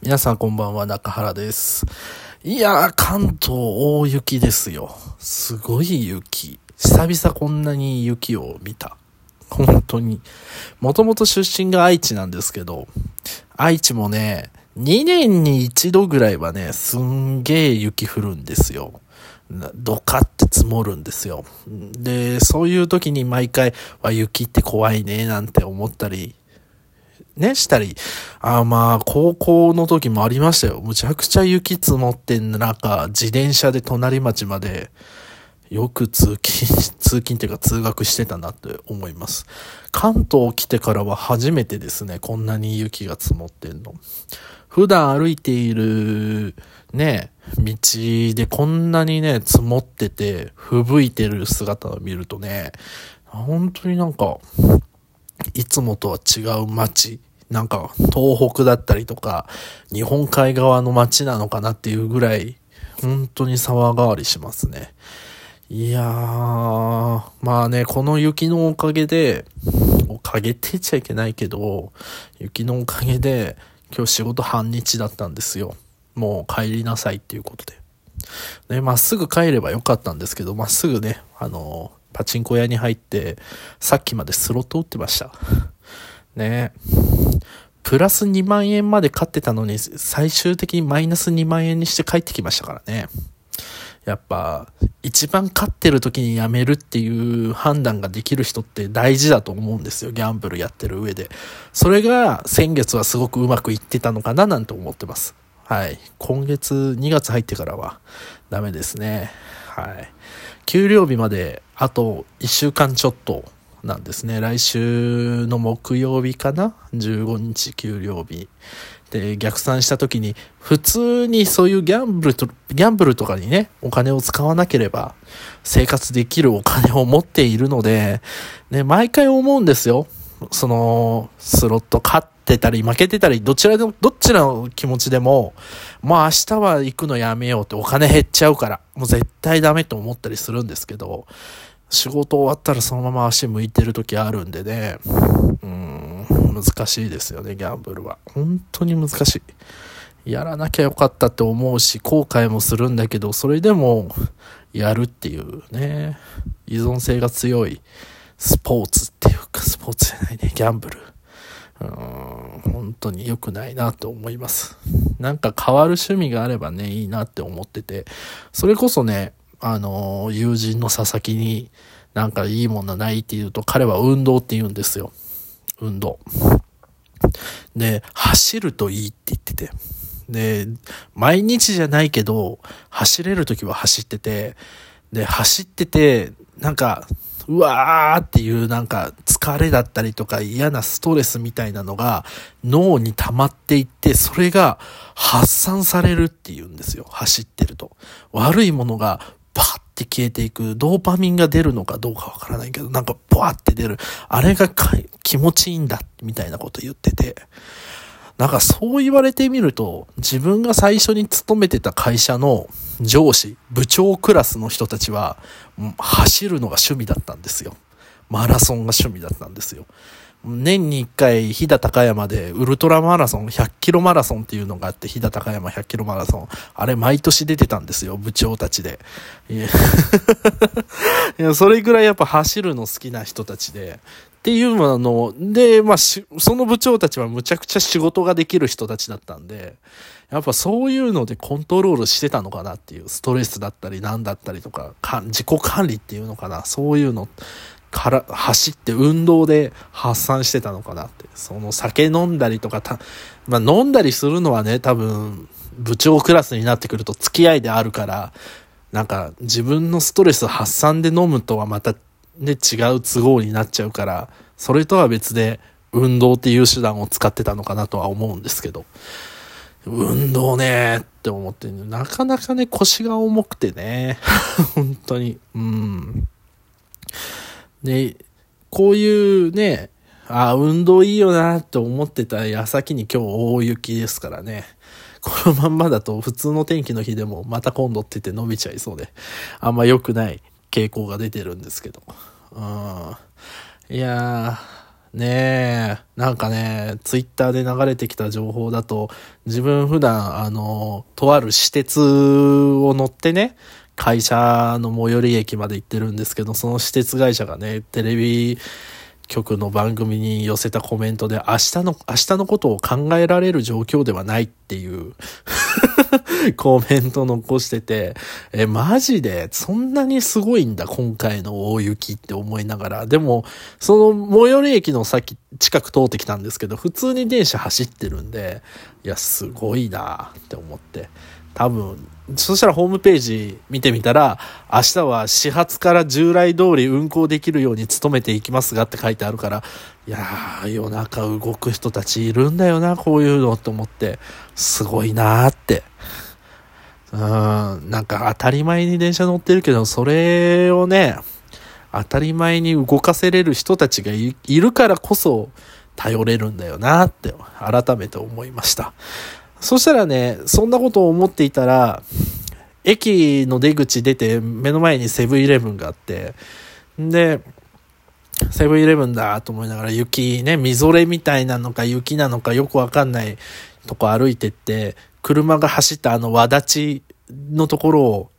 皆さんこんばんは、中原です。いやー、関東大雪ですよ。すごい雪。久々こんなに雪を見た。本当に。もともと出身が愛知なんですけど、愛知もね、2年に一度ぐらいはね、すんげー雪降るんですよ。ドカって積もるんですよ。で、そういう時に毎回、わ、雪って怖いね、なんて思ったり、ね、したり、あまあ、高校の時もありましたよ。むちゃくちゃ雪積もってんの中、自転車で隣町まで、よく通勤、通勤っていうか通学してたなって思います。関東来てからは初めてですね、こんなに雪が積もってんの。普段歩いている、ね、道でこんなにね、積もってて、吹雪いてる姿を見るとね、本当になんか、いつもとは違う街、なんか東北だったりとか、日本海側の街なのかなっていうぐらい、本当に様変わりしますね。いやー、まあね、この雪のおかげで、おかげって言っちゃいけないけど、雪のおかげで、今日仕事半日だったんですよ。もう帰りなさいっていうことで。ね、まっすぐ帰ればよかったんですけど、まっすぐね、あの、パチンコ屋に入って、さっきまでスロット打ってました。ねプラス2万円まで買ってたのに、最終的にマイナス2万円にして帰ってきましたからね。やっぱ、一番勝ってる時にやめるっていう判断ができる人って大事だと思うんですよ。ギャンブルやってる上で。それが先月はすごくうまくいってたのかななんて思ってます。はい。今月2月入ってからはダメですね。はい。給料日まであと1週間ちょっとなんですね。来週の木曜日かな ?15 日給料日。で、逆算した時に、普通にそういうギャンブルと、ギャンブルとかにね、お金を使わなければ、生活できるお金を持っているので、ね、毎回思うんですよ。その、スロット勝ってたり負けてたり、どちらでも、どっちの気持ちでも、もう明日は行くのやめようってお金減っちゃうから、もう絶対ダメと思ったりするんですけど、仕事終わったらそのまま足向いてる時あるんでね、うん、難しいですよね、ギャンブルは。本当に難しい。やらなきゃよかったって思うし、後悔もするんだけど、それでも、やるっていうね、依存性が強いスポーツっていうか、スポーツじゃないね、ギャンブル。うん、本当に良くないなと思います。なんか変わる趣味があればね、いいなって思ってて、それこそね、あの、友人の佐々木になんかいいものないって言うと、彼は運動って言うんですよ。運動。で、走るといいって言ってて。で、毎日じゃないけど、走れるときは走ってて、で、走ってて、なんか、うわーっていうなんか疲れだったりとか嫌なストレスみたいなのが脳に溜まっていって、それが発散されるっていうんですよ。走ってると。悪いものがって消えていく、ドーパミンが出るのかどうかわからないけど、なんかバーって出る。あれが気持ちいいんだ、みたいなこと言ってて。なんかそう言われてみると、自分が最初に勤めてた会社の上司、部長クラスの人たちは、走るのが趣味だったんですよ。マラソンが趣味だったんですよ。年に一回、飛騨高山でウルトラマラソン、100キロマラソンっていうのがあって、飛騨高山100キロマラソン。あれ毎年出てたんですよ、部長たちで。いや、それぐらいやっぱ走るの好きな人たちで。っていうので、まあ、その部長たちはむちゃくちゃ仕事ができる人たちだったんで、やっぱそういうのでコントロールしてたのかなっていう、ストレスだったり何だったりとか、か自己管理っていうのかな、そういうのから、走って運動で発散してたのかなって。その酒飲んだりとか、た、まあ飲んだりするのはね、多分、部長クラスになってくると付き合いであるから、なんか自分のストレス発散で飲むとはまたで違う都合になっちゃうから、それとは別で運動っていう手段を使ってたのかなとは思うんですけど、運動ねって思って、なかなかね腰が重くてね、本当に、うん。で、こういうね、あ運動いいよなって思ってた矢先に今日大雪ですからね。このまんまだと普通の天気の日でもまた今度って言って伸びちゃいそうで、あんま良くない傾向が出てるんですけど。うん。いやねえ、なんかね、ツイッターで流れてきた情報だと、自分普段、あの、とある私鉄を乗ってね、会社の最寄り駅まで行ってるんですけど、その私鉄会社がね、テレビ局の番組に寄せたコメントで、明日の、明日のことを考えられる状況ではないっていう コメント残してて、え、マジで？そんなにすごいんだ、今回の大雪って思いながら。でも、その最寄り駅の先、近く通ってきたんですけど、普通に電車走ってるんで、いや、すごいなって思って。多分、そしたらホームページ見てみたら、明日は始発から従来通り運行できるように努めていきますがって書いてあるから、いやー、夜中動く人たちいるんだよな、こういうのと思って、すごいなーって。うん、なんか当たり前に電車乗ってるけど、それをね、当たり前に動かせれる人たちがいるからこそ頼れるんだよなって改めて思いました。そしたらね、そんなことを思っていたら、駅の出口出て目の前にセブンイレブンがあって、で、セブンイレブンだと思いながら雪ね、みぞれみたいなのか雪なのかよくわかんないとこ歩いてって、車が走ったあの輪立ちのところを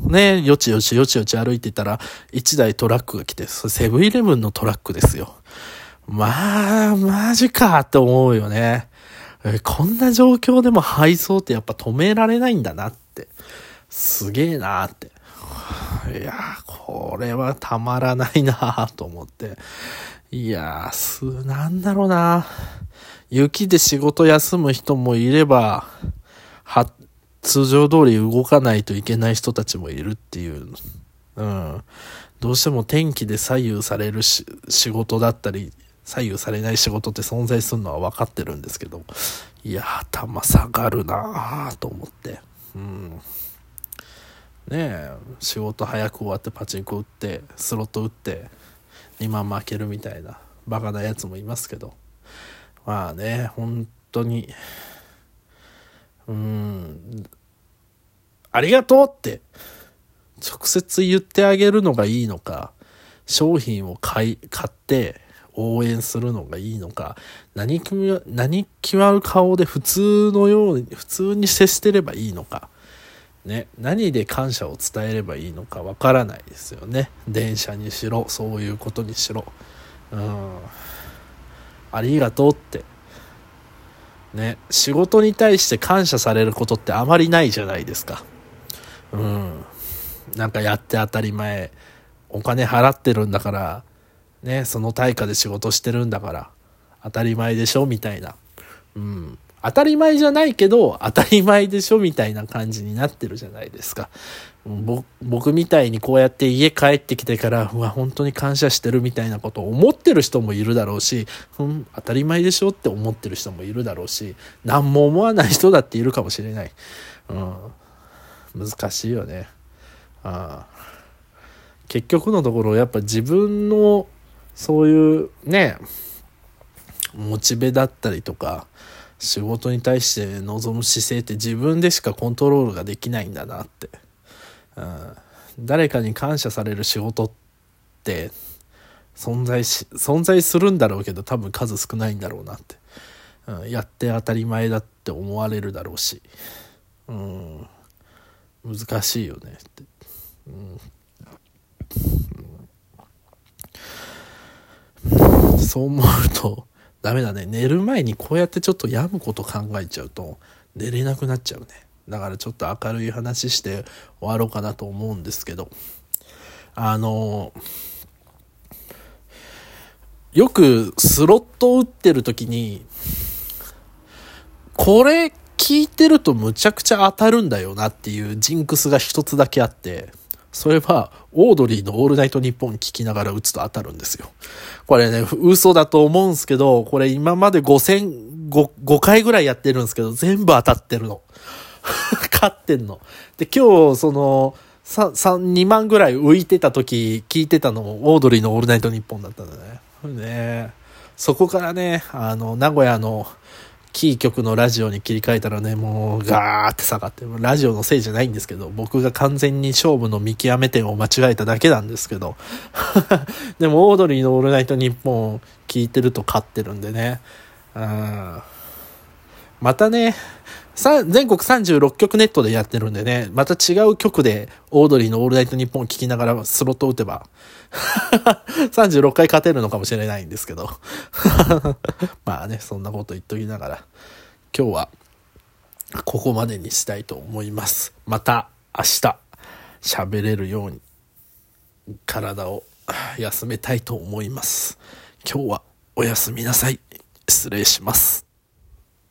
ね、よちよちよちよち歩いてたら、一台トラックが来て、セブンイレブンのトラックですよ。まあ、マジかって思うよね。えこんな状況でも配送ってやっぱ止められないんだなって。すげえなーって。いやこれはたまらないなーと思って。いやす、なんだろうな雪で仕事休む人もいれば、は、通常通り動かないといけない人たちもいるっていう。うん。どうしても天気で左右されるし仕事だったり、左右されない仕事って存在するのは分かってるんですけど、いや、頭下がるなぁと思って。うん。ねえ、仕事早く終わってパチンコ打って、スロット打って、2万負けるみたいな、バカなやつもいますけど。まあね、本当に、うん、ありがとうって、直接言ってあげるのがいいのか、商品を買い、買って、応援するのがいいのか、何き何決まる顔で普通のように、普通に接してればいいのか、ね、何で感謝を伝えればいいのかわからないですよね。電車にしろ、そういうことにしろ。うん。ありがとうって。ね、仕事に対して感謝されることってあまりないじゃないですか。うん。なんかやって当たり前。お金払ってるんだから、ね、その対価で仕事してるんだから、当たり前でしょみたいな。うん。当たり前じゃないけど、当たり前でしょみたいな感じになってるじゃないですか。僕みたいにこうやって家帰ってきてから、うわ、本当に感謝してるみたいなことを思ってる人もいるだろうし、うん、当たり前でしょって思ってる人もいるだろうし、何も思わない人だっているかもしれない。うん。難しいよね。あ結局のところ、やっぱ自分のそういうね、モチベだったりとか、仕事に対して望む姿勢って自分でしかコントロールができないんだなって。うん、誰かに感謝される仕事って存在し、存在するんだろうけど多分数少ないんだろうなって。うん、やって当たり前だって思われるだろうし。うん、難しいよねって。うんそう思うと、ダメだね。寝る前にこうやってちょっと病むこと考えちゃうと、寝れなくなっちゃうね。だからちょっと明るい話して終わろうかなと思うんですけど、あの、よくスロットを打ってる時に、これ聞いてるとむちゃくちゃ当たるんだよなっていうジンクスが一つだけあって、それは、オードリーのオールナイトニッポン聞きながら打つと当たるんですよ。これね、嘘だと思うんすけど、これ今まで5000、5, 5回ぐらいやってるんですけど、全部当たってるの。勝ってんの。で、今日、その、3、3、2万ぐらい浮いてた時、聞いてたのも、オードリーのオールナイトニッポンだったんだね。ねそこからね、あの、名古屋の、キー局のラジオに切り替えたらね、もうガーって下がって、ラジオのせいじゃないんですけど、僕が完全に勝負の見極め点を間違えただけなんですけど、でもオードリーのオールナイトニッポン聞聞いてると勝ってるんでね。うん。またね、全国36局ネットでやってるんでね、また違う局でオードリーのオールナイトニッポン聞きながらスロット打てば、36回勝てるのかもしれないんですけど。まあね、そんなこと言っときながら、今日はここまでにしたいと思います。また明日喋れるように体を休めたいと思います。今日はおやすみなさい。失礼します。